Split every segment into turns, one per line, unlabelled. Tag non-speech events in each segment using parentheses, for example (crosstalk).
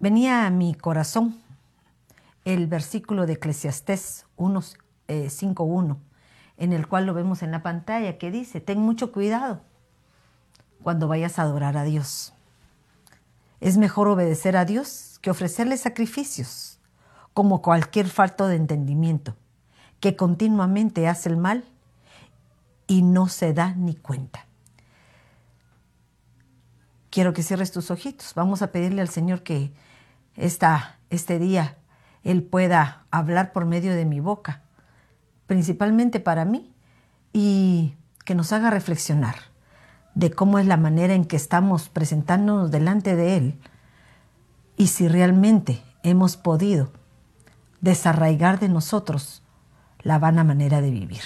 venía a mi corazón el versículo de Eclesiastés 5.1, eh, en el cual lo vemos en la pantalla, que dice, ten mucho cuidado cuando vayas a adorar a Dios. Es mejor obedecer a Dios que ofrecerle sacrificios, como cualquier falto de entendimiento, que continuamente hace el mal y no se da ni cuenta. Quiero que cierres tus ojitos. Vamos a pedirle al Señor que esta, este día Él pueda hablar por medio de mi boca, principalmente para mí, y que nos haga reflexionar de cómo es la manera en que estamos presentándonos delante de Él y si realmente hemos podido desarraigar de nosotros la vana manera de vivir.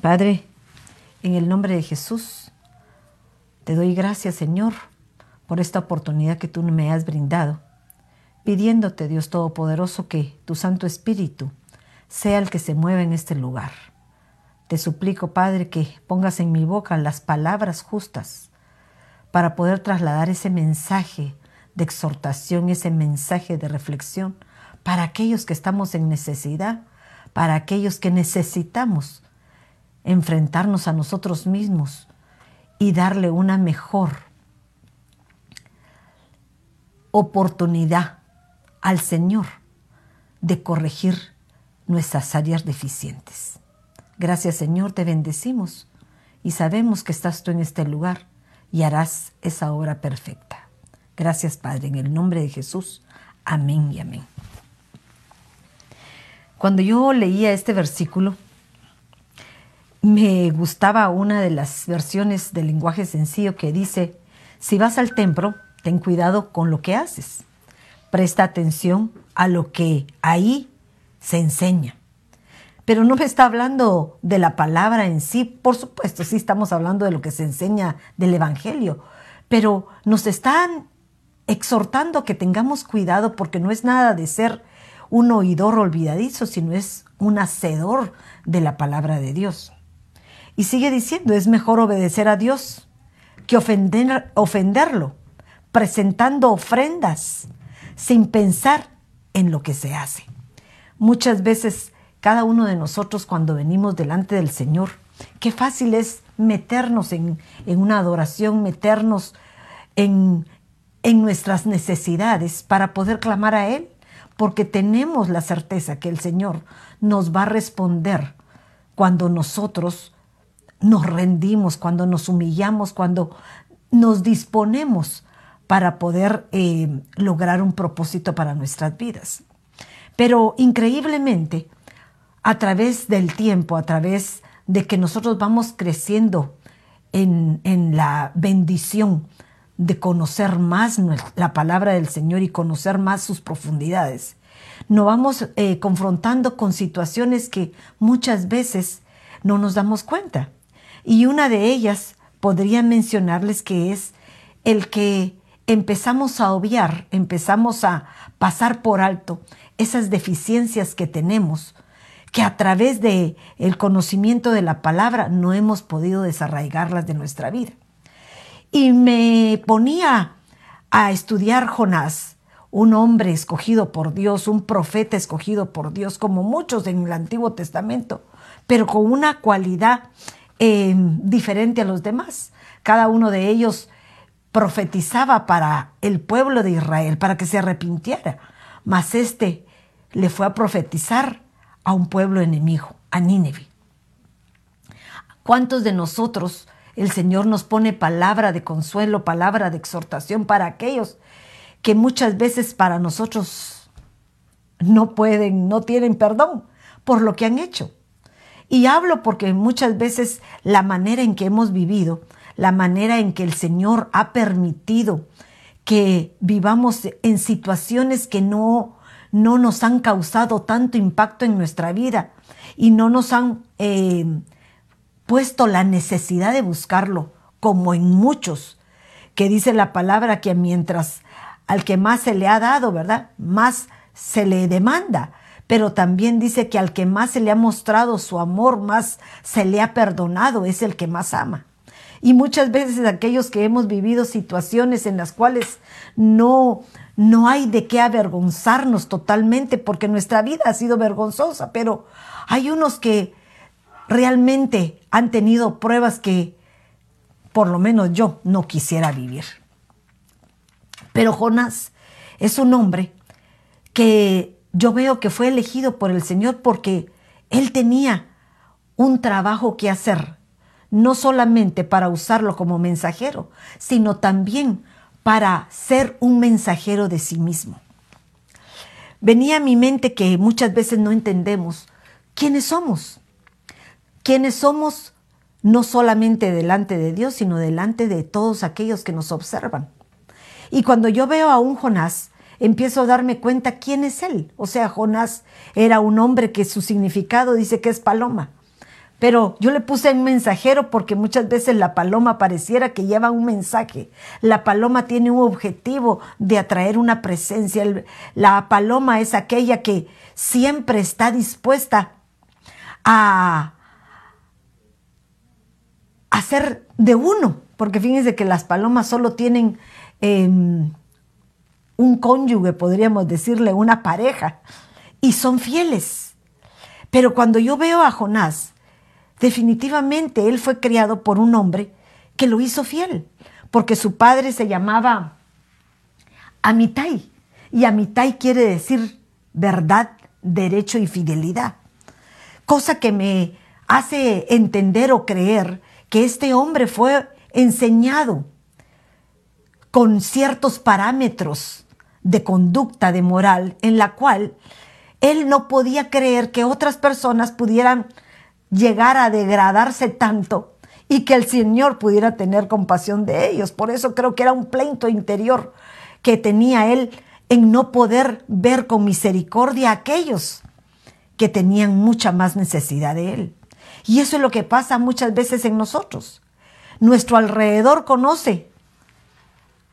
Padre, en el nombre de Jesús, te doy gracias, Señor, por esta oportunidad que tú me has brindado, pidiéndote, Dios Todopoderoso, que tu Santo Espíritu sea el que se mueva en este lugar. Te suplico, Padre, que pongas en mi boca las palabras justas para poder trasladar ese mensaje de exhortación, ese mensaje de reflexión para aquellos que estamos en necesidad, para aquellos que necesitamos enfrentarnos a nosotros mismos y darle una mejor oportunidad al Señor de corregir nuestras áreas deficientes. Gracias Señor, te bendecimos y sabemos que estás tú en este lugar y harás esa obra perfecta. Gracias Padre, en el nombre de Jesús. Amén y amén. Cuando yo leía este versículo, me gustaba una de las versiones del lenguaje sencillo que dice, si vas al templo, ten cuidado con lo que haces. Presta atención a lo que ahí se enseña. Pero no me está hablando de la palabra en sí, por supuesto, sí estamos hablando de lo que se enseña del Evangelio, pero nos están exhortando que tengamos cuidado porque no es nada de ser un oidor olvidadizo, sino es un hacedor de la palabra de Dios. Y sigue diciendo, es mejor obedecer a Dios que ofender, ofenderlo, presentando ofrendas sin pensar en lo que se hace. Muchas veces cada uno de nosotros cuando venimos delante del Señor, qué fácil es meternos en, en una adoración, meternos en, en nuestras necesidades para poder clamar a Él, porque tenemos la certeza que el Señor nos va a responder cuando nosotros nos rendimos, cuando nos humillamos, cuando nos disponemos para poder eh, lograr un propósito para nuestras vidas. Pero increíblemente, a través del tiempo, a través de que nosotros vamos creciendo en, la bendición de conocer más la palabra del Señor y conocer más sus profundidades, nos vamos eh, confrontando con situaciones que muchas veces no nos damos cuenta. Y una de ellas podría mencionarles que es el que empezamos a obviar, empezamos a pasar por alto esas deficiencias que tenemos, que a través de el conocimiento de la palabra no hemos podido desarraigarlas de nuestra vida. Y me ponía a estudiar Jonás, un hombre escogido por Dios, un profeta escogido por Dios, como muchos en el Antiguo Testamento, pero con una cualidad eh, diferente a los demás. Cada uno de ellos profetizaba para el pueblo de Israel, para que se arrepintiera. Mas este le fue a profetizar a un pueblo enemigo, a Nínive. ¿Cuántos de nosotros el Señor nos pone palabra de consuelo, palabra de exhortación para aquellos que muchas veces para nosotros no pueden, no tienen perdón por lo que han hecho? Y hablo porque muchas veces la manera en que hemos vivido, la manera en que el Señor ha permitido que vivamos en situaciones que no, no nos han causado tanto impacto en nuestra vida y no nos han eh, puesto la necesidad de buscarlo, como en muchos, que dice la palabra que mientras al que más se le ha dado, ¿verdad? Más se le demanda pero también dice que al que más se le ha mostrado su amor, más se le ha perdonado, es el que más ama. Y muchas veces aquellos que hemos vivido situaciones en las cuales no, no hay de qué avergonzarnos totalmente porque nuestra vida ha sido vergonzosa, pero hay unos que realmente han tenido pruebas que por lo menos yo no quisiera vivir. Pero Jonás es un hombre que yo veo que fue elegido por el Señor porque él tenía un trabajo que hacer, no solamente para usarlo como mensajero, sino también para ser un mensajero de sí mismo. Venía a mi mente que muchas veces no entendemos quiénes somos, quiénes somos no solamente delante de Dios, sino delante de todos aquellos que nos observan. Y cuando yo veo a un Jonás, empiezo a darme cuenta quién es él. O sea, Jonás era un hombre que su significado dice que es paloma. Pero yo le puse un mensajero porque muchas veces la paloma pareciera que lleva un mensaje. La paloma tiene un objetivo de atraer una presencia. La paloma es aquella que siempre está dispuesta a hacer de uno. Porque fíjense que las palomas solo tienen em, un cónyuge, podríamos decirle, una pareja, y son fieles. Pero cuando yo veo a Jonás, definitivamente él fue criado por un hombre que lo hizo fiel, porque su padre se llamaba Amitai, y Amitai quiere decir verdad, derecho y fidelidad, cosa que me hace entender o creer que este hombre fue enseñado con ciertos parámetros de conducta, de moral, en la cual él no podía creer que otras personas pudieran llegar a degradarse tanto y que el Señor pudiera tener compasión de ellos. Por eso creo que era un pleito interior que tenía él en no poder ver con misericordia a aquellos que tenían mucha más necesidad de él. Y eso es lo que pasa muchas veces en nosotros. Nuestro alrededor conoce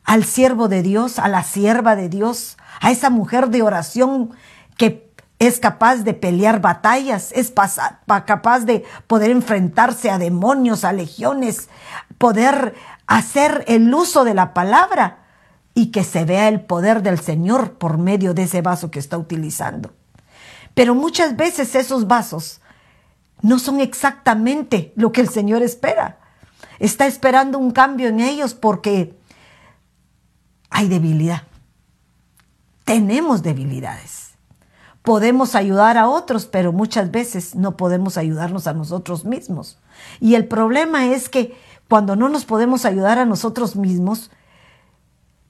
al siervo de Dios, a la sierva de Dios, a esa mujer de oración que es capaz de pelear batallas, es capaz de poder enfrentarse a demonios, a legiones, poder hacer el uso de la palabra y que se vea el poder del Señor por medio de ese vaso que está utilizando. Pero muchas veces esos vasos no son exactamente lo que el Señor espera. Está esperando un cambio en ellos porque hay debilidad. Tenemos debilidades. Podemos ayudar a otros, pero muchas veces no podemos ayudarnos a nosotros mismos. Y el problema es que cuando no nos podemos ayudar a nosotros mismos,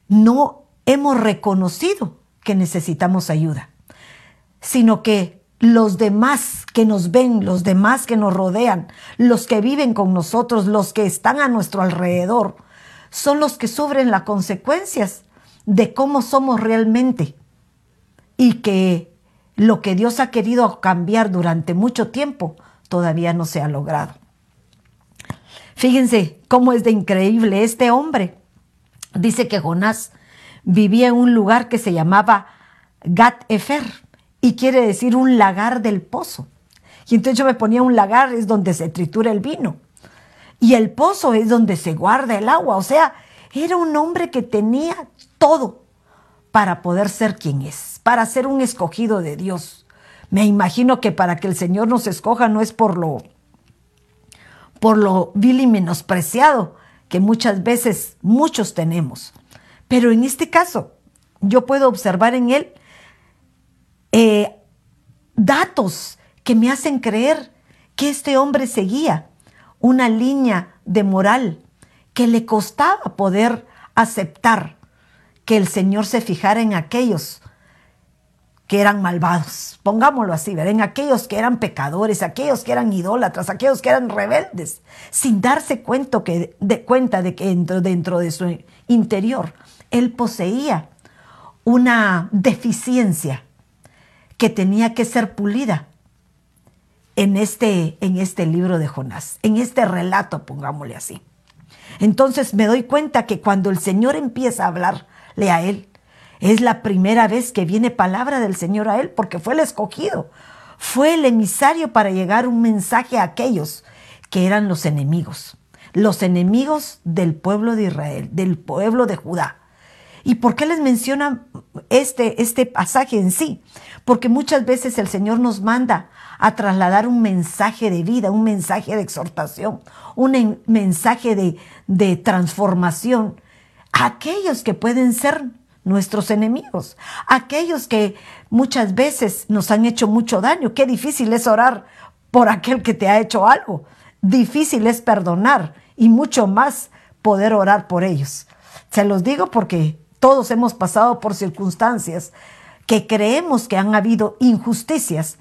no hemos reconocido que necesitamos ayuda, sino que los demás que nos ven, los demás que nos rodean, los que viven con nosotros, los que están a nuestro alrededor, son los que sufren las consecuencias de cómo somos realmente y que lo que Dios ha querido cambiar durante mucho tiempo todavía no se ha logrado. Fíjense cómo es de increíble este hombre. Dice que Jonás vivía en un lugar que se llamaba Gat Efer y quiere decir un lagar del pozo. Y entonces yo me ponía un lagar, es donde se tritura el vino. Y el pozo es donde se guarda el agua. O sea, era un hombre que tenía todo para poder ser quien es, para ser un escogido de Dios. Me imagino que para que el Señor nos escoja no es por lo por lo vil y menospreciado que muchas veces muchos tenemos. Pero en este caso, yo puedo observar en él eh, datos que me hacen creer que este hombre seguía una línea de moral que le costaba poder aceptar que el Señor se fijara en aquellos que eran malvados, pongámoslo así, ¿verdad? en aquellos que eran pecadores, aquellos que eran idólatras, aquellos que eran rebeldes, sin darse cuenta, de, que dentro de su interior él poseía una deficiencia que tenía que ser pulida en este, en este libro de Jonás, en este relato, pongámosle así. Entonces me doy cuenta que cuando el Señor empieza a hablarle a él, es la primera vez que viene palabra del Señor a él, porque fue el escogido, fue el emisario para llegar un mensaje a aquellos que eran los enemigos. los enemigos del pueblo de Israel, del pueblo de Judá. ¿Y por qué les menciona este, este pasaje en sí? Porque muchas veces el Señor nos manda a trasladar un mensaje de vida, un mensaje de exhortación, un mensaje de, de transformación a aquellos que pueden ser nuestros enemigos, aquellos que muchas veces nos han hecho mucho daño. Qué difícil es orar por aquel que te ha hecho algo. Difícil es perdonar y mucho más poder orar por ellos. Se los digo porque todos hemos pasado por circunstancias que creemos que han habido injusticias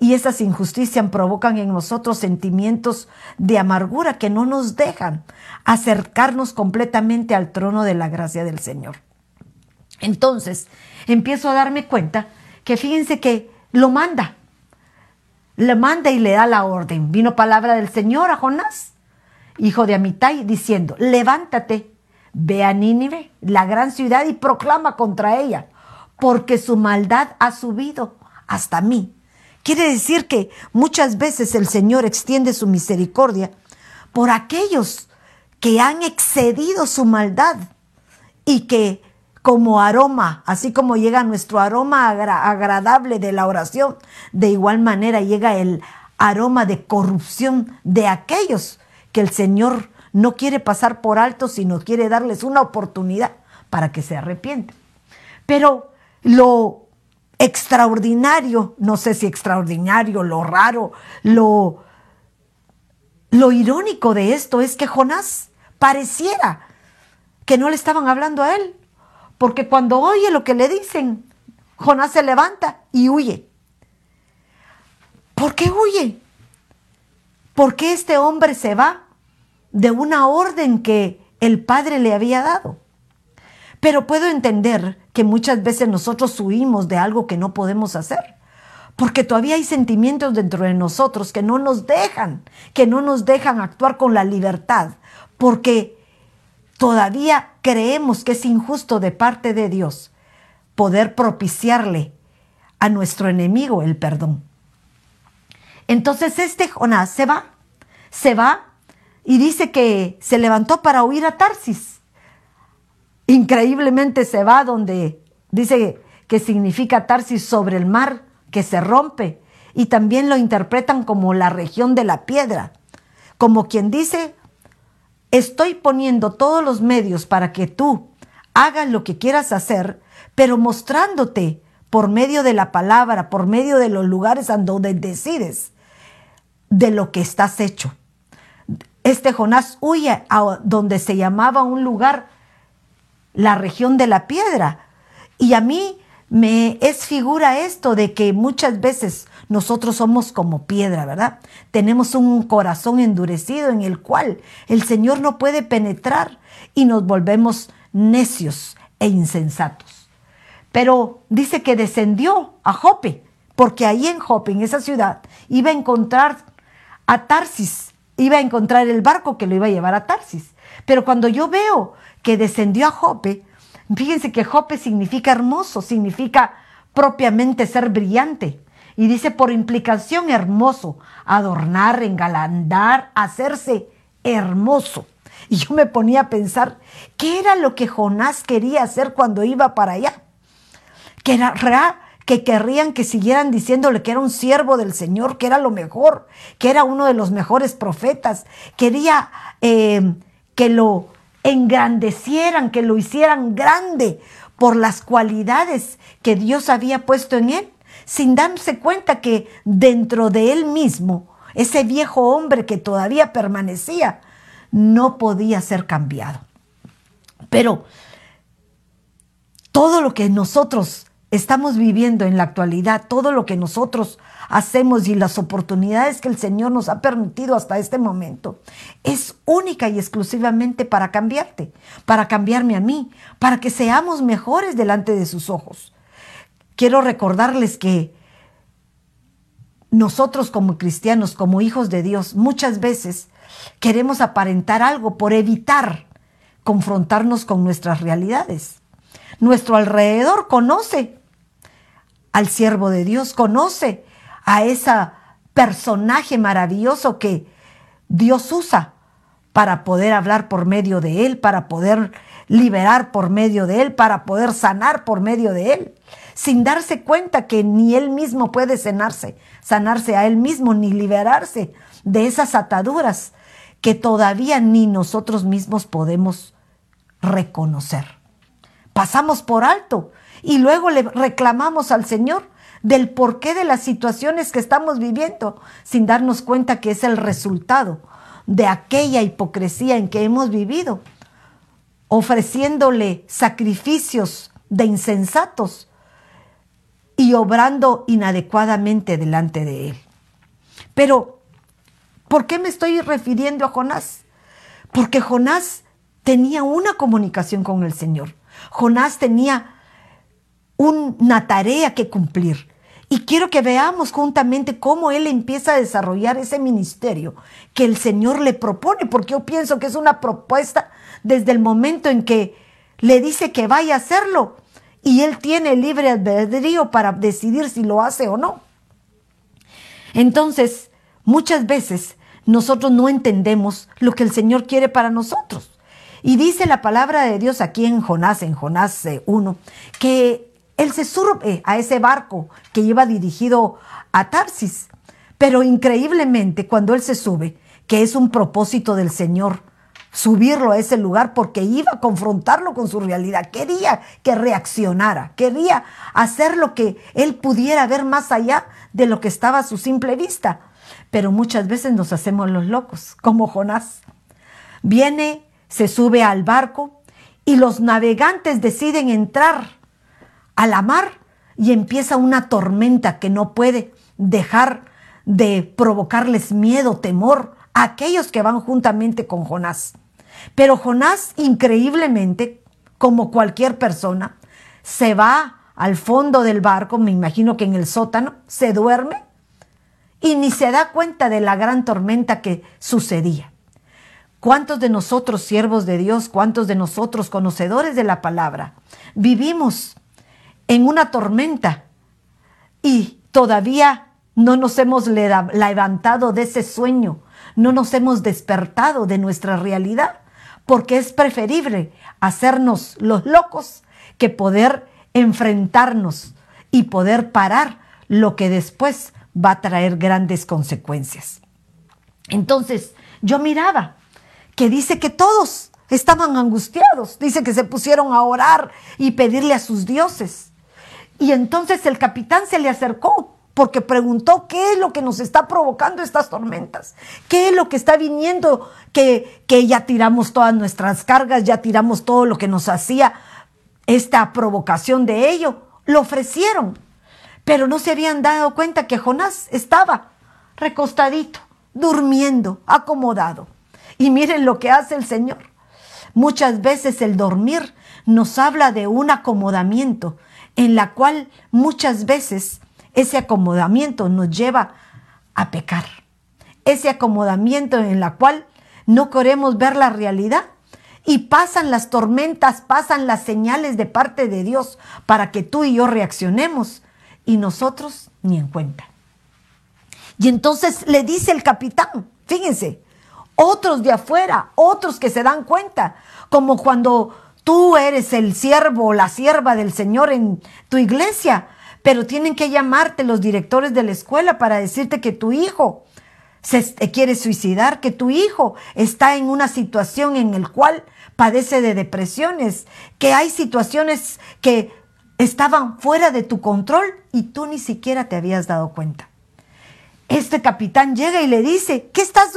y esas injusticias provocan en nosotros sentimientos de amargura que no nos dejan acercarnos completamente al trono de la gracia del Señor. Entonces, empiezo a darme cuenta que fíjense que lo manda, le manda y le da la orden. Vino palabra del Señor a Jonás, hijo de Amitai, diciendo, levántate, ve a Nínive, la gran ciudad, y proclama contra ella, porque su maldad ha subido hasta mí. Quiere decir que muchas veces el Señor extiende su misericordia por aquellos que han excedido su maldad y que como aroma, así como llega nuestro aroma agradable de la oración, de igual manera llega el aroma de corrupción de aquellos que el Señor no quiere pasar por alto, sino quiere darles una oportunidad para que se arrepienten. Pero lo extraordinario, no sé si extraordinario, lo raro, lo, lo irónico de esto es que Jonás pareciera que no le estaban hablando a él, porque cuando oye lo que le dicen, Jonás se levanta y huye. ¿Por qué huye? ¿Por qué este hombre se va de una orden que el Padre le había dado? Pero puedo entender que muchas veces nosotros huimos de algo que no podemos hacer, porque todavía hay sentimientos dentro de nosotros que no nos dejan, que no nos dejan actuar con la libertad, porque todavía creemos que es injusto de parte de Dios poder propiciarle a nuestro enemigo el perdón. Entonces este Jonás se va, se va y dice que se levantó para huir a Tarsis. Increíblemente se va donde dice que significa Tarsis sobre el mar que se rompe y también lo interpretan como la región de la piedra, como quien dice estoy poniendo todos los medios para que tú hagas lo que quieras hacer, pero mostrándote por medio de la palabra, por medio de los lugares donde decides de lo que estás hecho. Este Jonás huye a donde se llamaba un lugar la región de la piedra. Y a mí me es figura esto de que muchas veces nosotros somos como piedra, ¿verdad? Tenemos un corazón endurecido en el cual el Señor no puede penetrar y nos volvemos necios e insensatos. Pero dice que descendió a Jope, porque ahí en Jope, en esa ciudad, iba a encontrar a Tarsis, iba a encontrar el barco que lo iba a llevar a Tarsis. Pero cuando yo veo que descendió a Jope, fíjense que Jope significa hermoso, significa propiamente ser brillante. Y dice por implicación hermoso, adornar, engalandar, hacerse hermoso. Y yo me ponía a pensar, ¿qué era lo que Jonás quería hacer cuando iba para allá? Que era que querrían que siguieran diciéndole que era un siervo del Señor, que era lo mejor, que era uno de los mejores profetas. Quería eh, que lo engrandecieran, que lo hicieran grande por las cualidades que Dios había puesto en él sin darse cuenta que dentro de él mismo, ese viejo hombre que todavía permanecía, no podía ser cambiado. Pero todo lo que nosotros estamos viviendo en la actualidad, todo lo que nosotros hacemos y las oportunidades que el Señor nos ha permitido hasta este momento, es única y exclusivamente para cambiarte, para cambiarme a mí, para que seamos mejores delante de sus ojos quiero recordarles que nosotros como cristianos, como hijos de Dios, muchas veces queremos aparentar algo por evitar confrontarnos con nuestras realidades. Nuestro alrededor conoce al siervo de Dios, conoce a ese personaje maravilloso que Dios usa para poder hablar por medio de él, para poder liberar por medio de él, para poder sanar por medio de él, sin darse cuenta que ni él mismo puede sanarse, sanarse a él mismo, ni liberarse de esas ataduras que todavía ni nosotros mismos podemos reconocer. Pasamos por alto y luego le reclamamos al Señor del porqué de las situaciones que estamos viviendo, sin darnos cuenta que es el resultado de aquella hipocresía en que hemos vivido, ofreciéndole sacrificios de insensatos y obrando inadecuadamente delante de él. Pero, ¿por qué me estoy refiriendo a Jonás? Porque Jonás tenía una comunicación con el Señor. Jonás tenía una tarea que cumplir. Y quiero que veamos juntamente cómo él empieza a desarrollar ese ministerio que el Señor le propone, porque yo pienso que es una propuesta desde el momento en que le dice que vaya a hacerlo y él tiene libre albedrío para decidir si lo hace o no. Entonces, muchas veces nosotros no entendemos lo que el Señor quiere para nosotros. Y dice la palabra de Dios aquí en Jonás, en Jonás 1, eh, que él se sube a ese barco que iba dirigido a Tarsis. Pero increíblemente, cuando él se sube, que es un propósito del Señor, subirlo a ese lugar porque iba a confrontarlo con su realidad, quería que reaccionara, quería hacer lo que él pudiera ver más allá de lo que estaba a su simple vista. Pero muchas veces nos hacemos los locos, como Jonás. Viene, se sube al barco y los navegantes deciden entrar a la mar y empieza una tormenta que no puede dejar de provocarles miedo, temor a aquellos que van juntamente con Jonás. Pero Jonás, increíblemente, como cualquier persona, se va al fondo del barco, me imagino que en el sótano, se duerme y ni se da cuenta de la gran tormenta que sucedía. ¿Cuántos de nosotros, siervos de Dios, cuántos de nosotros, conocedores de la palabra, vivimos en una tormenta y todavía no nos hemos levantado de ese sueño, no nos hemos despertado de nuestra realidad, porque es preferible hacernos los locos que poder enfrentarnos y poder parar lo que después va a traer grandes consecuencias. Entonces, yo miraba que dice que todos estaban angustiados, dice que se pusieron a orar y pedirle a sus dioses. Y entonces el capitán se le acercó porque preguntó qué es lo que nos está provocando estas tormentas, qué es lo que está viniendo, que, que ya tiramos todas nuestras cargas, ya tiramos todo lo que nos hacía esta provocación de ello. Lo ofrecieron, pero no se habían dado cuenta que Jonás estaba recostadito, durmiendo, acomodado. Y miren lo que hace el Señor. Muchas veces el dormir nos habla de un acomodamiento, en la cual muchas veces ese acomodamiento nos lleva a pecar. Ese acomodamiento en la cual no queremos ver la realidad y pasan las tormentas, pasan las señales de parte de Dios para que tú y yo reaccionemos y nosotros ni en cuenta. Y entonces le dice el capitán, fíjense, otros de afuera, otros que se dan cuenta, como cuando Tú eres el siervo o la sierva del Señor en tu iglesia, pero tienen que llamarte los directores de la escuela para decirte que tu hijo se quiere suicidar, que tu hijo está en una situación en la cual padece de depresiones, que hay situaciones que estaban fuera de tu control y tú ni siquiera te habías dado cuenta. Este capitán llega y le dice, ¿qué estás,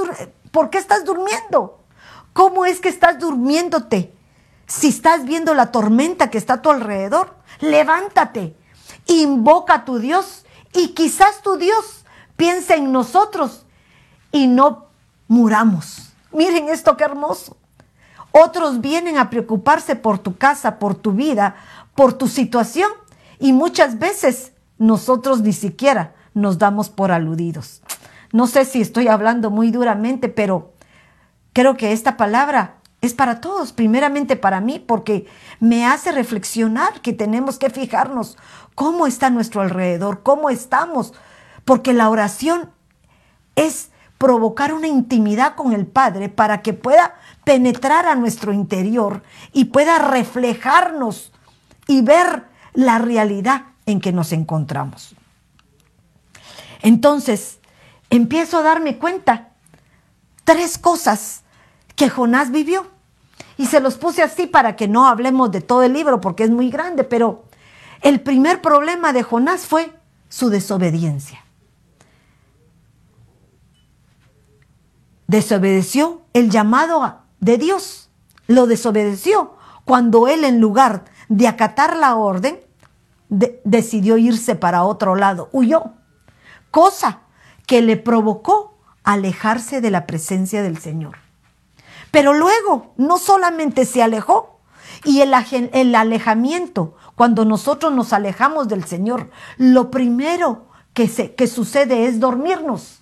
¿por qué estás durmiendo? ¿Cómo es que estás durmiéndote? Si estás viendo la tormenta que está a tu alrededor, levántate, invoca a tu Dios y quizás tu Dios piense en nosotros y no muramos. Miren esto qué hermoso. Otros vienen a preocuparse por tu casa, por tu vida, por tu situación y muchas veces nosotros ni siquiera nos damos por aludidos. No sé si estoy hablando muy duramente, pero creo que esta palabra es para todos, primeramente para mí, porque me hace reflexionar que tenemos que fijarnos cómo está nuestro alrededor, cómo estamos, porque la oración es provocar una intimidad con el Padre para que pueda penetrar a nuestro interior y pueda reflejarnos y ver la realidad en que nos encontramos. Entonces, empiezo a darme cuenta tres cosas que Jonás vivió. Y se los puse así para que no hablemos de todo el libro porque es muy grande, pero el primer problema de Jonás fue su desobediencia. Desobedeció el llamado de Dios. Lo desobedeció cuando él en lugar de acatar la orden, decidió irse para otro lado, huyó. Cosa que le provocó alejarse de la presencia del Señor. Pero luego no solamente se alejó, y el, alejamiento, cuando nosotros nos alejamos del Señor, lo primero que, se, que sucede es dormirnos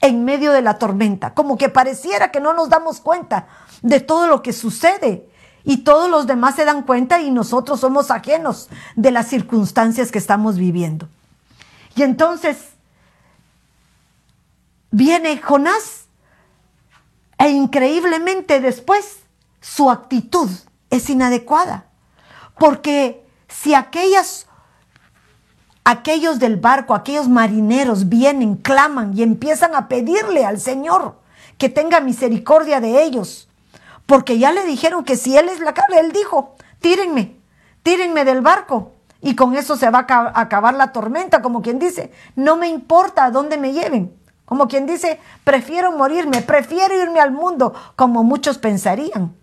en medio de la tormenta, como que pareciera que no nos damos cuenta de todo lo que sucede y todos los demás se dan cuenta y nosotros somos ajenos de las circunstancias que estamos viviendo. Y entonces viene Jonás e increíblemente después su actitud es inadecuada. Porque si aquellas, aquellos del barco, aquellos marineros vienen, claman y empiezan a pedirle al Señor que tenga misericordia de ellos, porque ya le dijeron que si Él es la carne, Él dijo, tírenme, tírenme del barco. Y con eso se va a acabar la tormenta, como quien dice, no me importa a dónde me lleven. Como quien dice, prefiero morirme, prefiero irme al mundo, como muchos pensarían.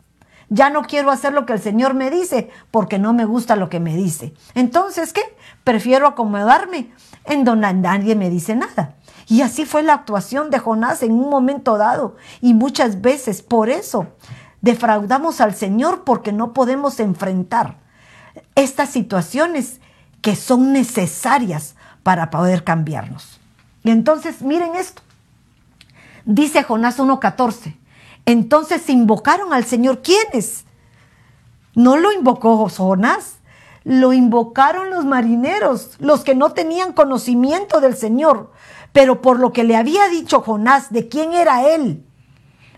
Ya no quiero hacer lo que el Señor me dice porque no me gusta lo que me dice. Entonces, ¿qué? Prefiero acomodarme en donde nadie me dice nada. Y así fue la actuación de Jonás en un momento dado. Y muchas veces por eso defraudamos al Señor porque no podemos enfrentar estas situaciones que son necesarias para poder cambiarnos. Y entonces miren esto. Dice Jonás 1.14. Entonces invocaron al Señor. ¿Quiénes? No lo invocó Jonás, lo invocaron los marineros, los que no tenían conocimiento del Señor. Pero por lo que le había dicho Jonás de quién era él,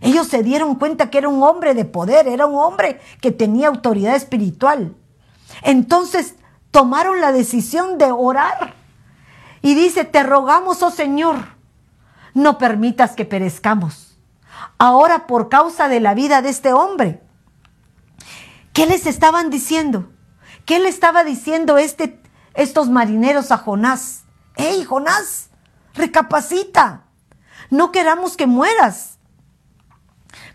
ellos se dieron cuenta que era un hombre de poder, era un hombre que tenía autoridad espiritual. Entonces tomaron la decisión de orar y dice, te rogamos, oh Señor, no permitas que perezcamos. Ahora por causa de la vida de este hombre. ¿Qué les estaban diciendo? ¿Qué le estaba diciendo este, estos marineros a Jonás? ¡Ey, Jonás! Recapacita. No queramos que mueras.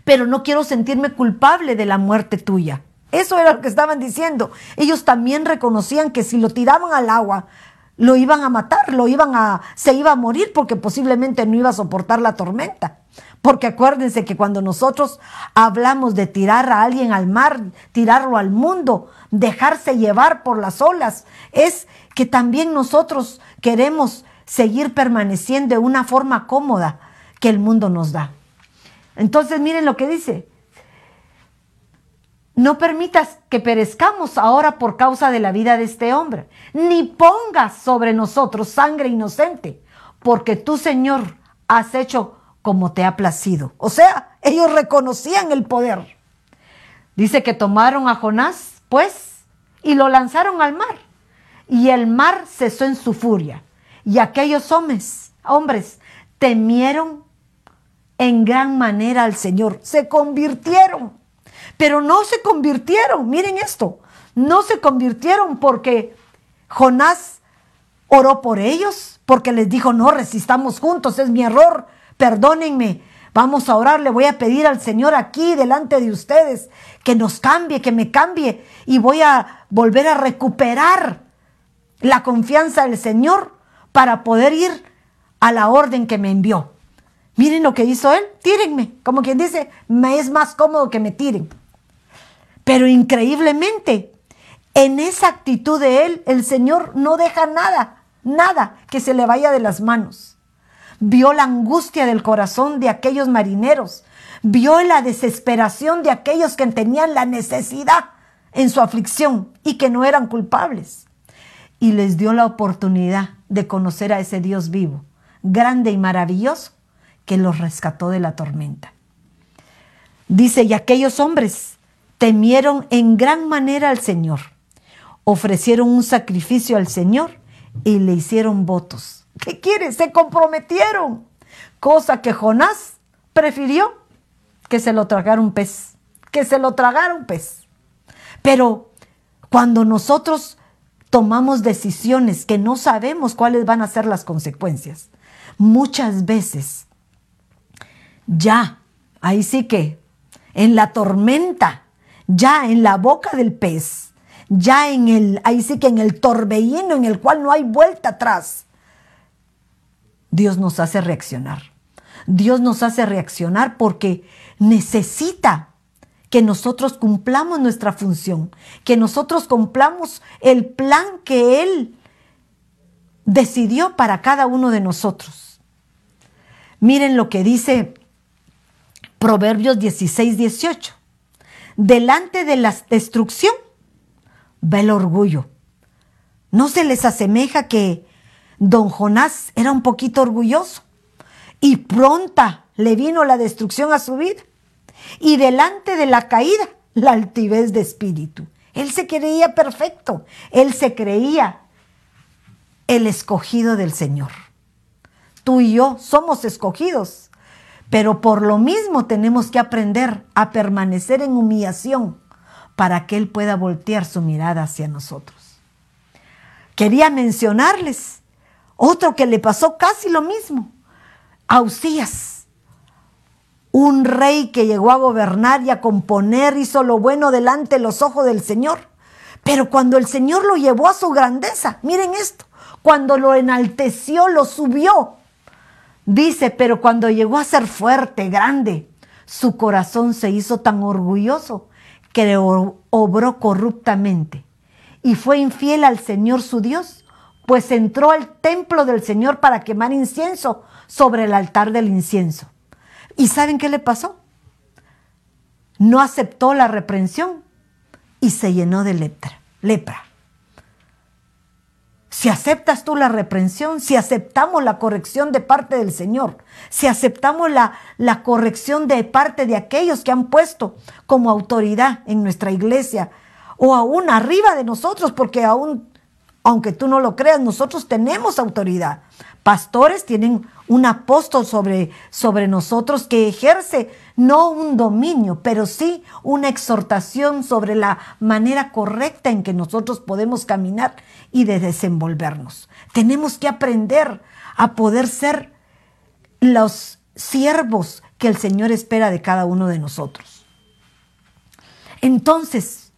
Pero no quiero sentirme culpable de la muerte tuya. Eso era lo que estaban diciendo. Ellos también reconocían que si lo tiraban al agua, lo iban a matar, lo iban a, se iba a morir porque posiblemente no iba a soportar la tormenta. Porque acuérdense que cuando nosotros hablamos de tirar a alguien al mar, tirarlo al mundo, dejarse llevar por las olas, es que también nosotros queremos seguir permaneciendo de una forma cómoda que el mundo nos da. Entonces miren lo que dice, no permitas que perezcamos ahora por causa de la vida de este hombre, ni pongas sobre nosotros sangre inocente, porque tú, Señor, has hecho como te ha placido. O sea, ellos reconocían el poder. Dice que tomaron a Jonás, pues, y lo lanzaron al mar. Y el mar cesó en su furia. Y aquellos hombres, hombres temieron en gran manera al Señor, se convirtieron pero no se convirtieron, miren esto, no se convirtieron porque Jonás oró por ellos, porque les dijo, no, resistamos juntos, es mi error, perdónenme, vamos a orar, le voy a pedir al Señor aquí delante de ustedes que nos cambie, que me cambie y voy a volver a recuperar la confianza del Señor para poder ir a la orden que me envió. Miren lo que hizo él, tírenme, como quien dice, me es más cómodo que me tiren. Pero increíblemente, en esa actitud de él, el Señor no deja nada, nada que se le vaya de las manos. Vio la angustia del corazón de aquellos marineros, vio la desesperación de aquellos que tenían la necesidad en su aflicción y que no eran culpables. Y les dio la oportunidad de conocer a ese Dios vivo, grande y maravilloso, que los rescató de la tormenta. Dice, y aquellos hombres temieron en gran manera al Señor, ofrecieron un sacrificio al Señor y le hicieron votos. ¿Qué quiere? Se comprometieron, cosa que Jonás prefirió que se lo tragara un pez, que se lo tragara un pez. Pero cuando nosotros tomamos decisiones que no sabemos cuáles van a ser las consecuencias, muchas veces ya, ahí sí que, en la tormenta, ya en la boca del pez, ya en el, ahí sí que en el torbellino en el cual no hay vuelta atrás, Dios nos hace reaccionar. Dios nos hace reaccionar porque necesita que nosotros cumplamos nuestra función, que nosotros cumplamos el plan que Él decidió para cada uno de nosotros. Miren lo que dice Proverbios 16, 18. Delante de la destrucción va el orgullo. ¿No se les asemeja que don Jonás era un poquito orgulloso y pronta le vino la destrucción a su vida? Y delante de la caída, la altivez de espíritu. Él se creía perfecto, él se creía el escogido del Señor. Tú y yo somos escogidos, pero por lo mismo tenemos que aprender a permanecer en humillación para que Él pueda voltear su mirada hacia nosotros. Quería mencionarles otro que le pasó casi lo mismo, a Usías un rey que llegó a gobernar y a componer, hizo lo bueno delante de los ojos del Señor. Pero cuando el Señor lo llevó a su grandeza, miren esto, cuando lo enalteció, lo subió. Dice, pero cuando llegó a ser fuerte, grande, su corazón se hizo tan orgulloso que obró corruptamente y fue infiel al Señor su Dios, pues entró al templo del Señor para quemar incienso sobre el altar del incienso. ¿Y saben qué le pasó? No aceptó la reprensión y se llenó de lepra. lepra. Si aceptas tú la reprensión, si aceptamos la corrección de parte del Señor, si aceptamos la, la corrección de parte de aquellos que han puesto como autoridad en nuestra iglesia, o aún arriba de nosotros, porque aún, aunque tú no lo creas, nosotros tenemos autoridad. Pastores tienen un apóstol sobre, sobre nosotros que ejerce no un dominio, pero sí una exhortación sobre la manera correcta en que nosotros podemos caminar y de desenvolvernos. Tenemos que aprender a poder ser los siervos que el Señor espera de cada uno de nosotros. Entonces,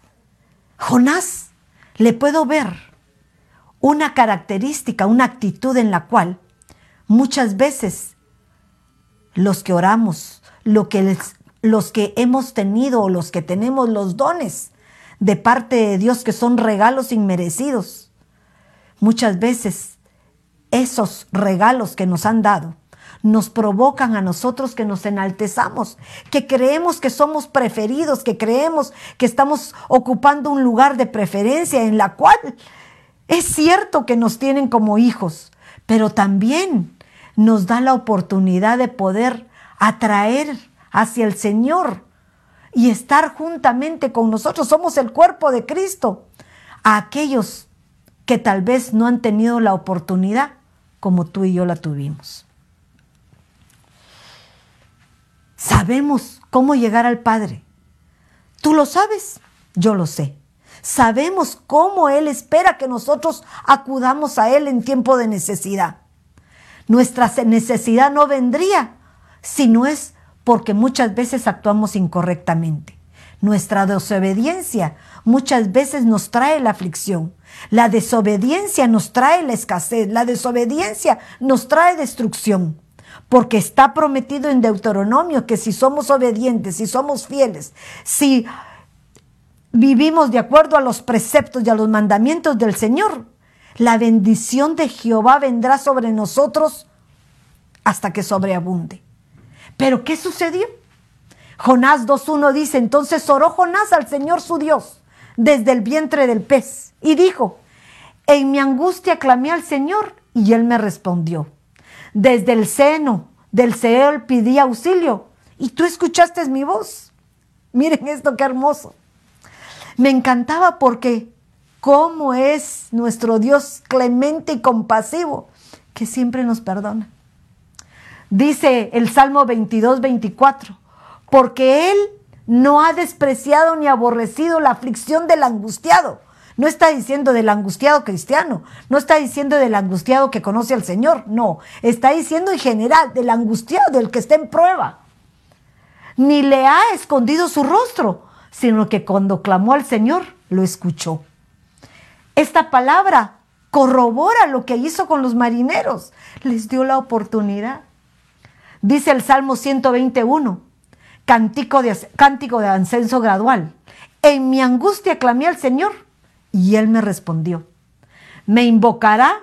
Jonás, le puedo ver una característica, una actitud en la cual muchas veces los que oramos, lo que los que hemos tenido o los que tenemos los dones de parte de Dios que son regalos inmerecidos, muchas veces esos regalos que nos han dado nos provocan a nosotros que nos enaltezamos, que creemos que somos preferidos, que creemos que estamos ocupando un lugar de preferencia en la cual es cierto que nos tienen como hijos, pero también nos da la oportunidad de poder atraer hacia el Señor y estar juntamente con nosotros. Somos el cuerpo de Cristo. A aquellos que tal vez no han tenido la oportunidad como tú y yo la tuvimos. Sabemos cómo llegar al Padre. ¿Tú lo sabes? Yo lo sé. Sabemos cómo Él espera que nosotros acudamos a Él en tiempo de necesidad. Nuestra necesidad no vendría si no es porque muchas veces actuamos incorrectamente. Nuestra desobediencia muchas veces nos trae la aflicción. La desobediencia nos trae la escasez. La desobediencia nos trae destrucción. Porque está prometido en Deuteronomio que si somos obedientes, si somos fieles, si vivimos de acuerdo a los preceptos y a los mandamientos del Señor, la bendición de Jehová vendrá sobre nosotros hasta que sobreabunde. Pero ¿qué sucedió? Jonás 2.1 dice, entonces oró Jonás al Señor su Dios desde el vientre del pez y dijo, en mi angustia clamé al Señor y él me respondió. Desde el seno del Seol pedí auxilio y tú escuchaste mi voz. Miren esto, qué hermoso. Me encantaba porque cómo es nuestro Dios clemente y compasivo, que siempre nos perdona. Dice el Salmo 22, 24, porque Él no ha despreciado ni aborrecido la aflicción del angustiado. No está diciendo del angustiado cristiano, no está diciendo del angustiado que conoce al Señor, no, está diciendo en general del angustiado, del que está en prueba. Ni le ha escondido su rostro, sino que cuando clamó al Señor, lo escuchó. Esta palabra corrobora lo que hizo con los marineros, les dio la oportunidad. Dice el Salmo 121, cántico de, cántico de ascenso gradual. En mi angustia clamé al Señor y Él me respondió. Me invocará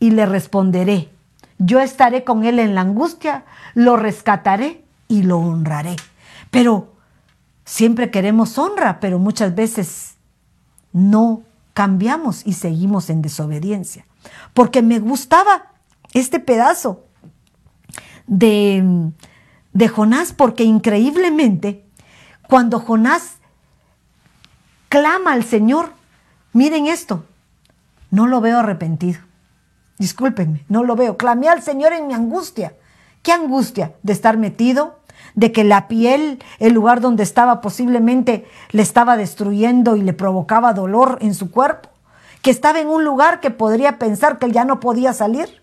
y le responderé. Yo estaré con Él en la angustia, lo rescataré y lo honraré. Pero siempre queremos honra, pero muchas veces no cambiamos y seguimos en desobediencia. Porque me gustaba este pedazo de, de Jonás, porque increíblemente, cuando Jonás clama al Señor, miren esto, no lo veo arrepentido. Discúlpenme, no lo veo. Clamé al Señor en mi angustia. ¿Qué angustia? De estar metido, de que la piel, el lugar donde estaba posiblemente le estaba destruyendo y le provocaba dolor en su cuerpo, que estaba en un lugar que podría pensar que ya no podía salir.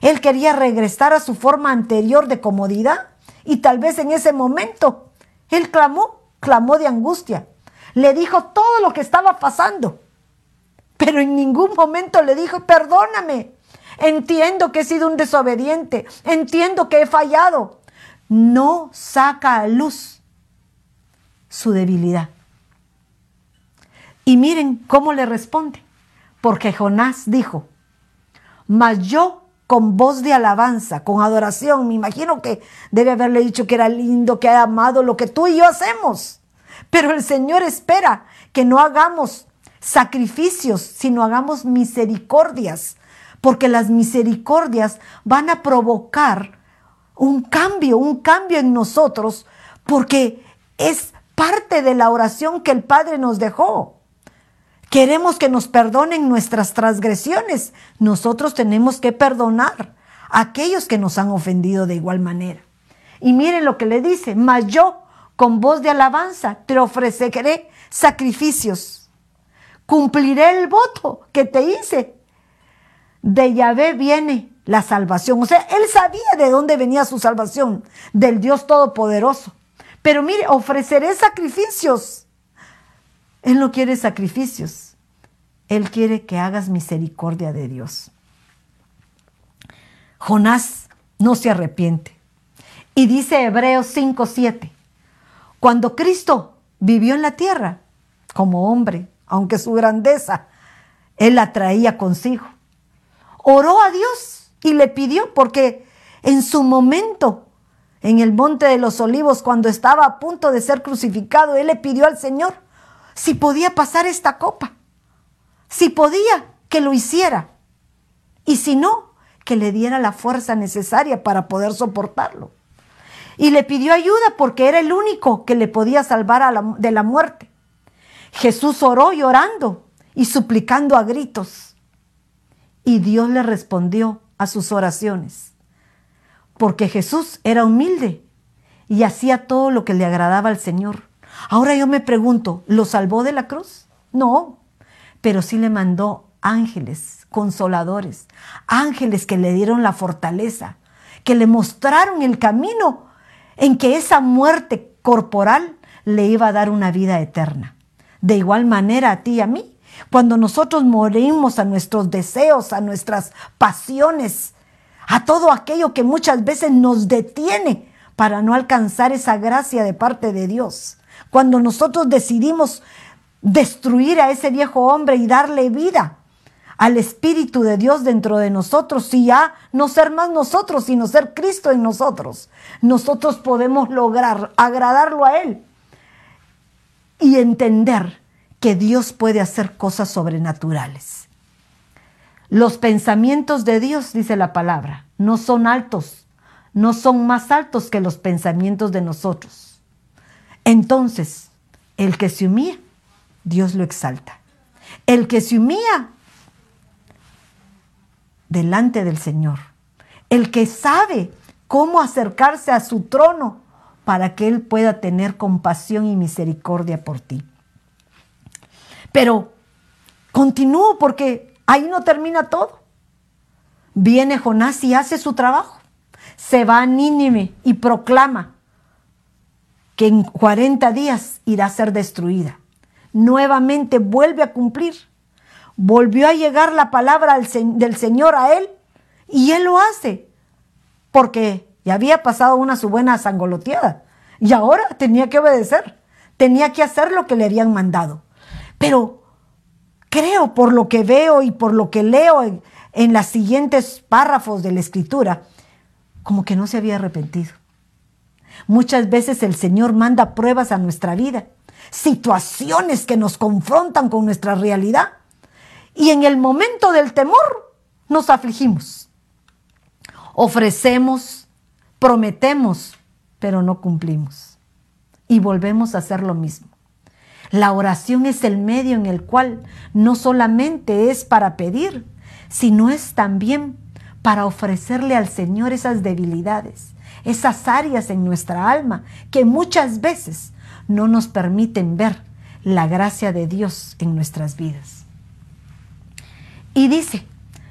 Él quería regresar a su forma anterior de comodidad y tal vez en ese momento él clamó, clamó de angustia. Le dijo todo lo que estaba pasando, pero en ningún momento le dijo, perdóname, entiendo que he sido un desobediente, entiendo que he fallado. No saca a luz su debilidad. Y miren cómo le responde, porque Jonás dijo, mas yo con voz de alabanza, con adoración. Me imagino que debe haberle dicho que era lindo, que ha amado lo que tú y yo hacemos. Pero el Señor espera que no hagamos sacrificios, sino hagamos misericordias, porque las misericordias van a provocar un cambio, un cambio en nosotros, porque es parte de la oración que el Padre nos dejó. Queremos que nos perdonen nuestras transgresiones. Nosotros tenemos que perdonar a aquellos que nos han ofendido de igual manera. Y miren lo que le dice, mas yo con voz de alabanza te ofreceré sacrificios. Cumpliré el voto que te hice. De Yahvé viene la salvación. O sea, él sabía de dónde venía su salvación, del Dios Todopoderoso. Pero mire, ofreceré sacrificios él no quiere sacrificios. Él quiere que hagas misericordia de Dios. Jonás no se arrepiente. Y dice Hebreos 5:7, cuando Cristo vivió en la tierra como hombre, aunque su grandeza él la traía consigo, oró a Dios y le pidió porque en su momento en el monte de los olivos cuando estaba a punto de ser crucificado, él le pidió al Señor si podía pasar esta copa, si podía que lo hiciera, y si no, que le diera la fuerza necesaria para poder soportarlo. Y le pidió ayuda porque era el único que le podía salvar de la muerte. Jesús oró llorando y suplicando a gritos. Y Dios le respondió a sus oraciones. Porque Jesús era humilde y hacía todo lo que le agradaba al Señor. Ahora yo me pregunto, ¿lo salvó de la cruz? No, pero sí le mandó ángeles consoladores, ángeles que le dieron la fortaleza, que le mostraron el camino en que esa muerte corporal le iba a dar una vida eterna. De igual manera a ti y a mí, cuando nosotros morimos a nuestros deseos, a nuestras pasiones, a todo aquello que muchas veces nos detiene para no alcanzar esa gracia de parte de Dios. Cuando nosotros decidimos destruir a ese viejo hombre y darle vida al Espíritu de Dios dentro de nosotros y ya no ser más nosotros, sino ser Cristo en nosotros, nosotros podemos lograr agradarlo a Él y entender que Dios puede hacer cosas sobrenaturales. Los pensamientos de Dios, dice la palabra, no son altos, no son más altos que los pensamientos de nosotros. Entonces, el que se humilla, Dios lo exalta. El que se humilla delante del Señor, el que sabe cómo acercarse a su trono para que Él pueda tener compasión y misericordia por ti. Pero continúo porque ahí no termina todo. Viene Jonás y hace su trabajo. Se va a Nínive y proclama que en 40 días irá a ser destruida. Nuevamente vuelve a cumplir. Volvió a llegar la palabra del Señor a él y él lo hace porque ya había pasado una su buena sangoloteada y ahora tenía que obedecer, tenía que hacer lo que le habían mandado. Pero creo por lo que veo y por lo que leo en, en los siguientes párrafos de la escritura, como que no se había arrepentido. Muchas veces el Señor manda pruebas a nuestra vida, situaciones que nos confrontan con nuestra realidad. Y en el momento del temor nos afligimos. Ofrecemos, prometemos, pero no cumplimos. Y volvemos a hacer lo mismo. La oración es el medio en el cual no solamente es para pedir, sino es también para ofrecerle al Señor esas debilidades, esas áreas en nuestra alma que muchas veces no nos permiten ver la gracia de Dios en nuestras vidas. Y dice,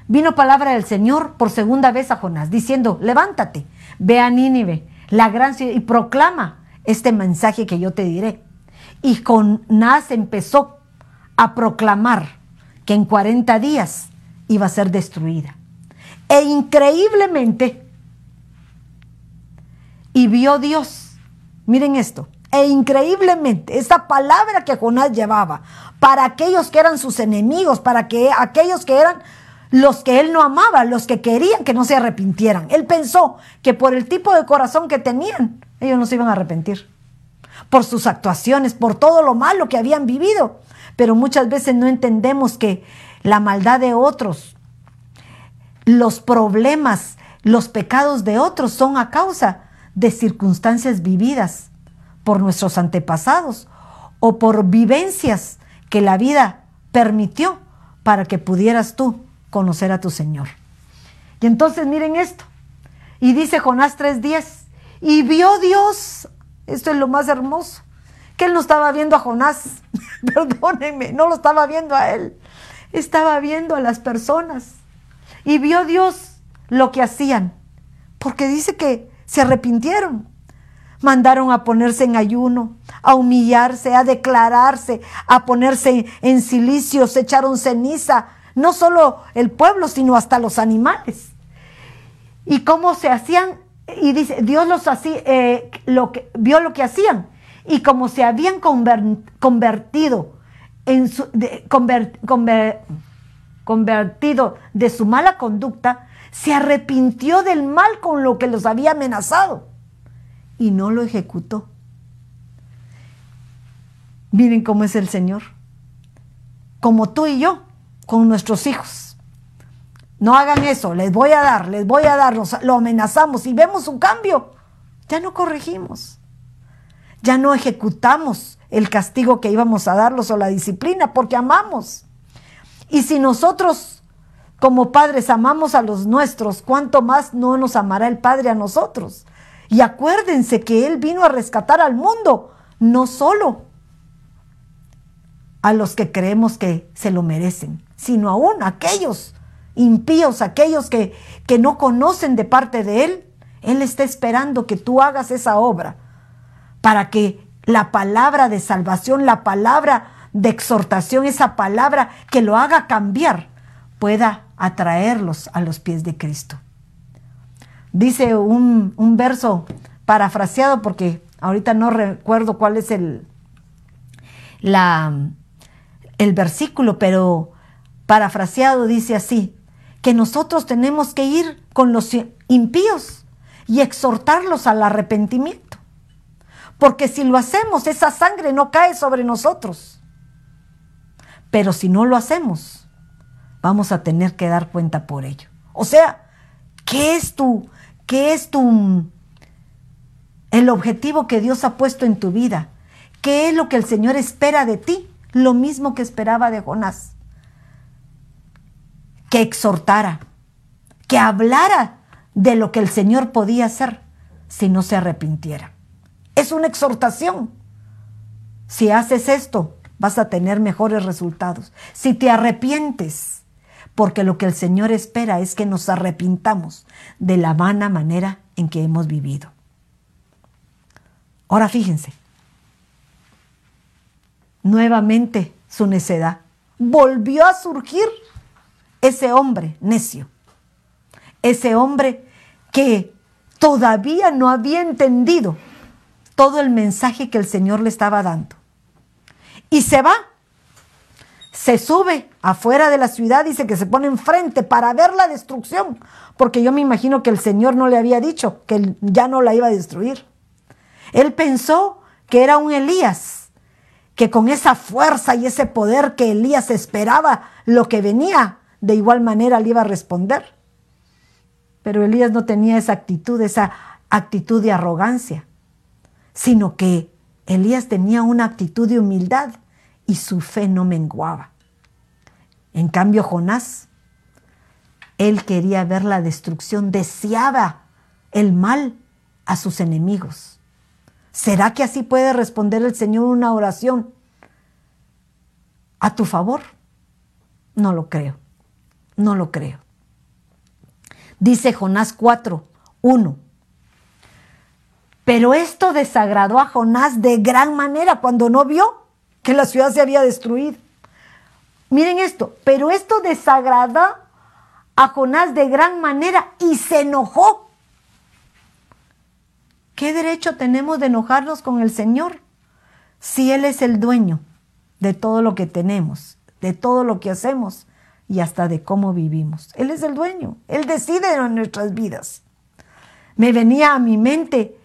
vino palabra del Señor por segunda vez a Jonás, diciendo, levántate, ve a Nínive, la gran ciudad, y proclama este mensaje que yo te diré. Y Jonás empezó a proclamar que en 40 días iba a ser destruida. E increíblemente, y vio Dios, miren esto, e increíblemente, esa palabra que Jonás llevaba para aquellos que eran sus enemigos, para que aquellos que eran los que él no amaba, los que querían que no se arrepintieran. Él pensó que por el tipo de corazón que tenían, ellos no se iban a arrepentir. Por sus actuaciones, por todo lo malo que habían vivido. Pero muchas veces no entendemos que la maldad de otros, los problemas, los pecados de otros son a causa de circunstancias vividas por nuestros antepasados o por vivencias que la vida permitió para que pudieras tú conocer a tu Señor. Y entonces miren esto. Y dice Jonás 3:10, y vio Dios, esto es lo más hermoso, que él no estaba viendo a Jonás, (laughs) perdónenme, no lo estaba viendo a él, estaba viendo a las personas. Y vio Dios lo que hacían, porque dice que se arrepintieron. Mandaron a ponerse en ayuno, a humillarse, a declararse, a ponerse en silicio, se echaron ceniza, no solo el pueblo, sino hasta los animales. Y cómo se hacían, y dice, Dios los hacía, eh, lo que, vio lo que hacían, y como se habían convertido en su, convertido de su mala conducta, se arrepintió del mal con lo que los había amenazado y no lo ejecutó. Miren cómo es el Señor, como tú y yo con nuestros hijos. No hagan eso, les voy a dar, les voy a dar, lo amenazamos y vemos un cambio. Ya no corregimos, ya no ejecutamos el castigo que íbamos a darlos o la disciplina porque amamos. Y si nosotros como padres amamos a los nuestros, ¿cuánto más no nos amará el Padre a nosotros? Y acuérdense que Él vino a rescatar al mundo, no solo a los que creemos que se lo merecen, sino aún aquellos impíos, aquellos que, que no conocen de parte de Él. Él está esperando que tú hagas esa obra para que la palabra de salvación, la palabra de exhortación, esa palabra que lo haga cambiar, pueda atraerlos a los pies de Cristo. Dice un, un verso parafraseado, porque ahorita no recuerdo cuál es el, la, el versículo, pero parafraseado dice así, que nosotros tenemos que ir con los impíos y exhortarlos al arrepentimiento. Porque si lo hacemos, esa sangre no cae sobre nosotros. Pero si no lo hacemos, vamos a tener que dar cuenta por ello. O sea, ¿qué es tu, ¿Qué es tu el objetivo que Dios ha puesto en tu vida? ¿Qué es lo que el Señor espera de ti? Lo mismo que esperaba de Jonás. Que exhortara, que hablara de lo que el Señor podía hacer si no se arrepintiera. Es una exhortación. Si haces esto, vas a tener mejores resultados. Si te arrepientes, porque lo que el Señor espera es que nos arrepintamos de la vana manera en que hemos vivido. Ahora fíjense, nuevamente su necedad. Volvió a surgir ese hombre necio, ese hombre que todavía no había entendido todo el mensaje que el Señor le estaba dando. Y se va, se sube afuera de la ciudad, dice que se pone enfrente para ver la destrucción, porque yo me imagino que el Señor no le había dicho que ya no la iba a destruir. Él pensó que era un Elías, que con esa fuerza y ese poder que Elías esperaba lo que venía, de igual manera le iba a responder. Pero Elías no tenía esa actitud, esa actitud de arrogancia, sino que Elías tenía una actitud de humildad y su fe no menguaba. En cambio, Jonás, él quería ver la destrucción, deseaba el mal a sus enemigos. ¿Será que así puede responder el Señor una oración a tu favor? No lo creo, no lo creo. Dice Jonás 4, 1. Pero esto desagradó a Jonás de gran manera cuando no vio que la ciudad se había destruido. Miren esto, pero esto desagradó a Jonás de gran manera y se enojó. ¿Qué derecho tenemos de enojarnos con el Señor si Él es el dueño de todo lo que tenemos, de todo lo que hacemos y hasta de cómo vivimos. Él es el dueño, Él decide en nuestras vidas. Me venía a mi mente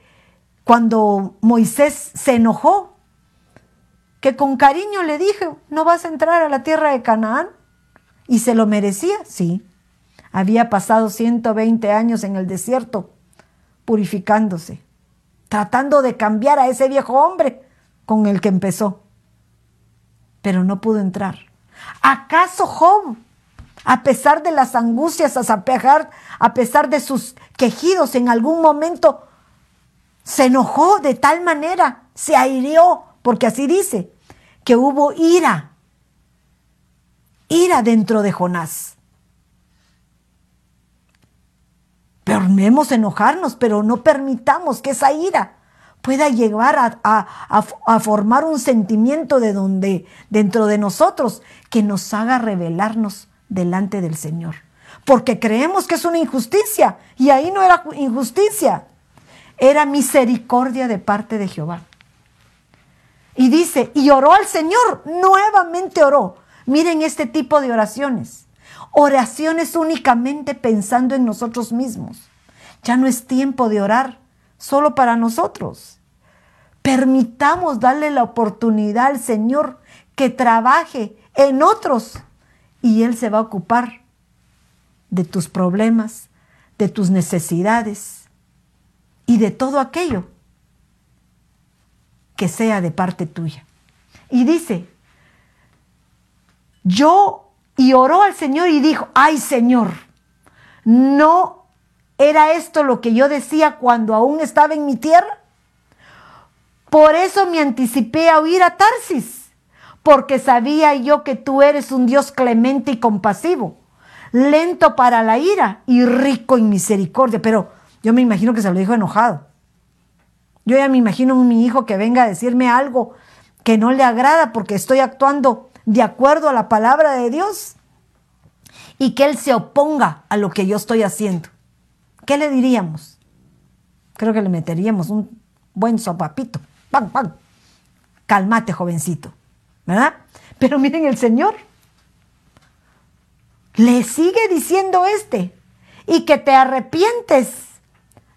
cuando Moisés se enojó, que con cariño le dije, no vas a entrar a la tierra de Canaán. Y se lo merecía, sí. Había pasado 120 años en el desierto purificándose, tratando de cambiar a ese viejo hombre con el que empezó. Pero no pudo entrar. ¿Acaso Job a pesar de las angustias, a pesar de sus quejidos, en algún momento se enojó de tal manera, se aireó, porque así dice, que hubo ira, ira dentro de Jonás. Permemos enojarnos, pero no permitamos que esa ira pueda llegar a, a, formar un sentimiento de donde, dentro de nosotros que nos haga revelarnos delante del Señor. Porque creemos que es una injusticia y ahí no era injusticia, era misericordia de parte de Jehová. Y dice, y oró al Señor, nuevamente oró. Miren este tipo de oraciones. Oraciones únicamente pensando en nosotros mismos. Ya no es tiempo de orar solo para nosotros. Permitamos darle la oportunidad al Señor que trabaje en otros y Él se va a ocupar de tus problemas, de tus necesidades y de todo aquello que sea de parte tuya. Y dice, yo, y oró al Señor y dijo, ay Señor, no era esto lo que yo decía cuando aún estaba en mi tierra. Por eso me anticipé a huir a Tarsis porque sabía yo que tú eres un Dios clemente y compasivo, lento para la ira y rico en misericordia. Pero yo me imagino que se lo dijo enojado. Yo ya me imagino un mi hijo que venga a decirme algo que no le agrada porque estoy actuando de acuerdo a la palabra de Dios y que él se oponga a lo que yo estoy haciendo. ¿Qué le diríamos? Creo que le meteríamos un buen sopapito. ¡Pam, pam! Calmate, jovencito. ¿Verdad? Pero miren el Señor. Le sigue diciendo este, y que te arrepientes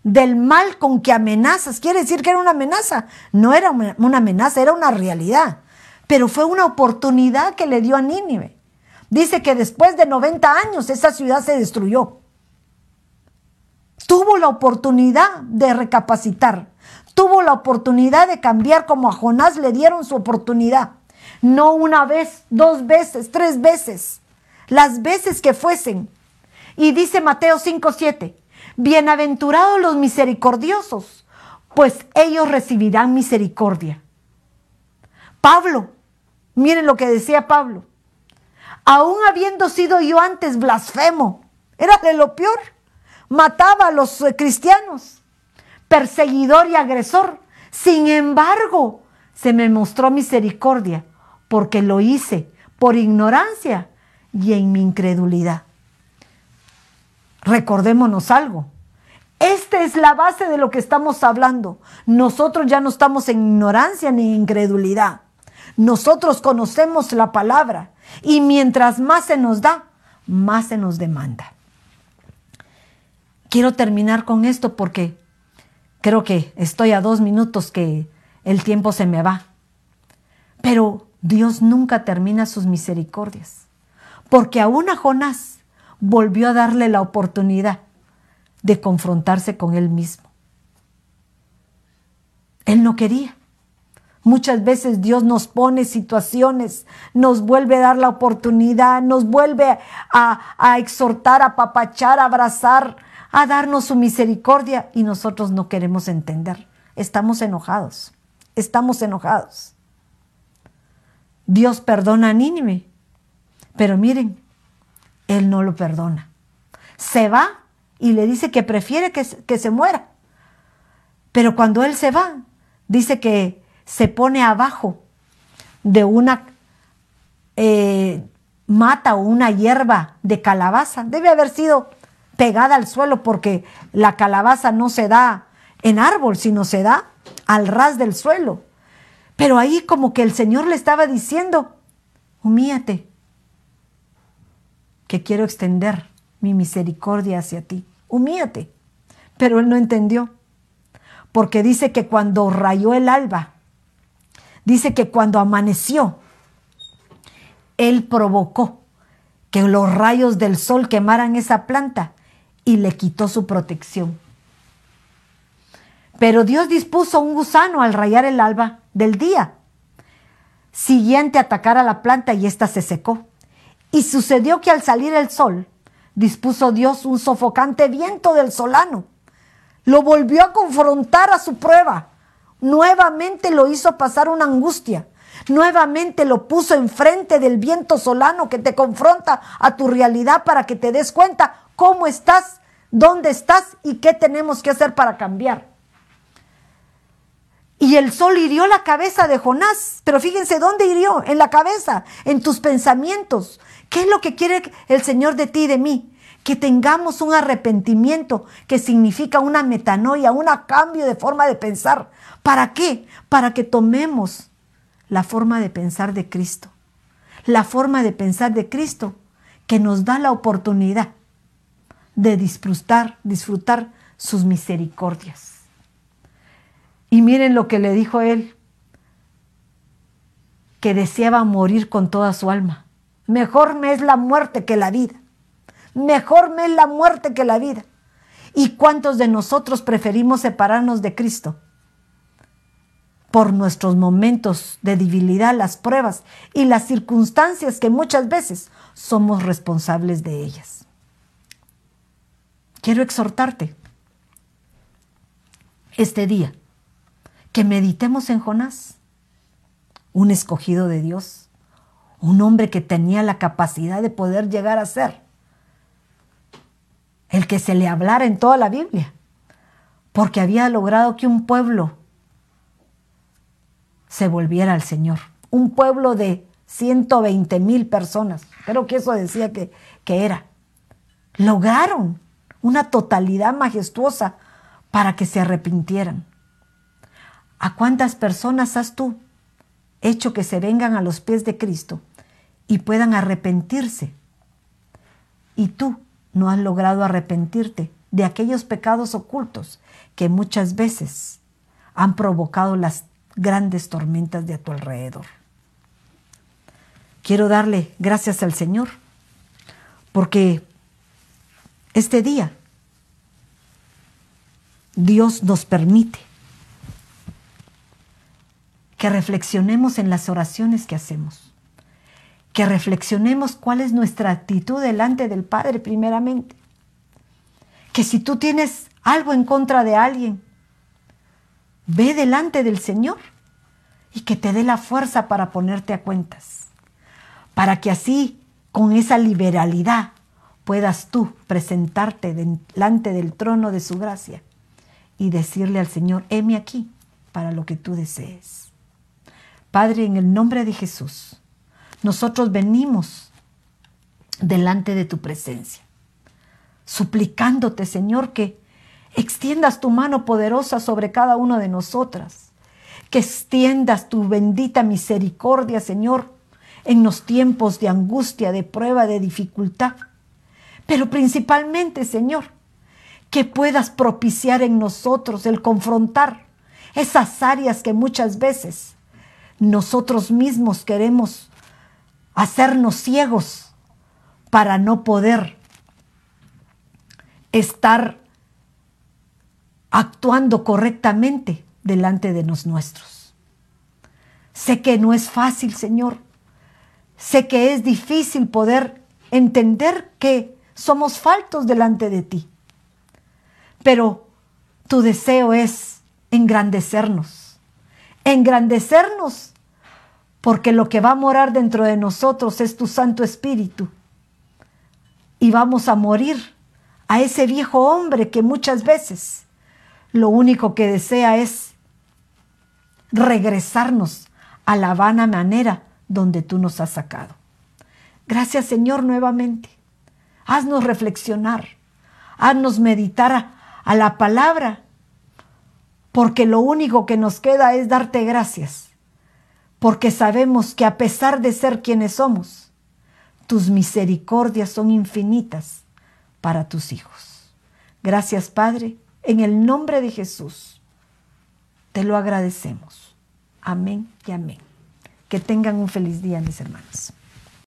del mal con que amenazas. Quiere decir que era una amenaza. No era una amenaza, era una realidad. Pero fue una oportunidad que le dio a Nínive. Dice que después de 90 años esa ciudad se destruyó. tuvo la oportunidad de recapacitar, tuvo la oportunidad de cambiar como a Jonás le dieron su oportunidad. No una vez, dos veces, tres veces, las veces que fuesen. Y dice Mateo 5:7, bienaventurados los misericordiosos, pues ellos recibirán misericordia. Pablo, miren lo que decía Pablo, aún habiendo sido yo antes blasfemo, era de lo peor, mataba a los eh, cristianos, perseguidor y agresor. Sin embargo, se me mostró misericordia porque lo hice por ignorancia y en mi incredulidad. Recordémonos algo. Esta es la base de lo que estamos hablando. Nosotros ya no estamos en ignorancia ni incredulidad. Nosotros conocemos la palabra y mientras más se nos da, más se nos demanda. Quiero terminar con esto porque creo que estoy a dos minutos que el tiempo se me va. Pero Dios nunca termina sus misericordias, porque aún a Jonás volvió a darle la oportunidad de confrontarse con él mismo. Él no quería. Muchas veces Dios nos pone situaciones, nos vuelve a dar la oportunidad, nos vuelve a, a exhortar, a papachar, a abrazar, a darnos su misericordia y nosotros no queremos entender. Estamos enojados, estamos enojados. Dios perdona a Nínive, pero miren, Él no lo perdona. Se va y le dice que prefiere que, que se muera. Pero cuando Él se va, dice que se pone abajo de una eh, mata o una hierba de calabaza. Debe haber sido pegada al suelo porque la calabaza no se da en árbol, sino se da al ras del suelo. Pero ahí como que el Señor le estaba diciendo, humíate, que quiero extender mi misericordia hacia ti. Humíate. Pero él no entendió, porque dice que cuando rayó el alba, dice que cuando amaneció, él provocó que los rayos del sol quemaran esa planta y le quitó su protección. Pero Dios dispuso un gusano al rayar el alba del día siguiente a atacar a la planta y ésta se secó. Y sucedió que al salir el sol, dispuso Dios un sofocante viento del solano. Lo volvió a confrontar a su prueba Nuevamente lo hizo pasar una angustia. Nuevamente lo puso enfrente del viento solano que te confronta a tu realidad para que te des cuenta cómo estás, dónde estás y qué tenemos que hacer para cambiar. Y el sol hirió la cabeza de Jonás, pero fíjense dónde hirió, en la cabeza, en tus pensamientos. ¿Qué es lo que quiere el Señor de ti y de mí? Que tengamos un arrepentimiento que significa una metanoia, un cambio de forma de pensar, ¿Para qué? Para que tomemos la forma de pensar de Cristo. La forma de pensar de Cristo que nos da la oportunidad de disfrutar, disfrutar sus misericordias. Y miren lo que le dijo él, que deseaba morir con toda su alma. Mejor me es la muerte que la vida. Mejor me es la muerte que la vida. ¿Y cuántos de nosotros preferimos separarnos de Cristo? por nuestros momentos de debilidad, las pruebas y las circunstancias que muchas veces somos responsables de ellas. Quiero exhortarte este día que meditemos en Jonás, un escogido de Dios, un hombre que tenía la capacidad de poder llegar a ser el que se le hablara en toda la Biblia, porque había logrado que un pueblo se volviera al Señor. Un pueblo de 120 mil personas, creo que eso decía que, que era. Lograron una totalidad majestuosa para que se arrepintieran. ¿A cuántas personas has tú hecho que se vengan a los pies de Cristo y puedan arrepentirse? Y tú no has logrado arrepentirte de aquellos pecados ocultos que muchas veces han provocado las grandes tormentas de a tu alrededor. Quiero darle gracias al Señor porque este día Dios nos permite que reflexionemos en las oraciones que hacemos, que reflexionemos cuál es nuestra actitud delante del Padre primeramente, que si tú tienes algo en contra de alguien, ve delante del Señor y que te dé la fuerza para ponerte a cuentas, para que así, con esa liberalidad, puedas tú presentarte delante del trono de su gracia y decirle al Señor, heme aquí para lo que tú desees. Padre, en el nombre de Jesús, nosotros venimos delante de tu presencia, suplicándote, Señor, que extiendas tu mano poderosa sobre cada una de nosotras, que extiendas tu bendita misericordia, Señor, en los tiempos de angustia, de prueba, de dificultad. Pero principalmente, Señor, que puedas propiciar en nosotros el confrontar esas áreas que muchas veces nosotros mismos queremos hacernos ciegos para no poder estar actuando correctamente delante de los nuestros. Sé que no es fácil, Señor. Sé que es difícil poder entender que somos faltos delante de ti. Pero tu deseo es engrandecernos. Engrandecernos porque lo que va a morar dentro de nosotros es tu Santo Espíritu. Y vamos a morir a ese viejo hombre que muchas veces lo único que desea es regresarnos a la vana manera donde tú nos has sacado. Gracias Señor nuevamente. Haznos reflexionar, haznos meditar a, a la palabra, porque lo único que nos queda es darte gracias, porque sabemos que a pesar de ser quienes somos, tus misericordias son infinitas para tus hijos. Gracias Padre en el nombre de Jesús, te lo agradecemos. Amén y amén. Que tengan un feliz día, mis hermanos.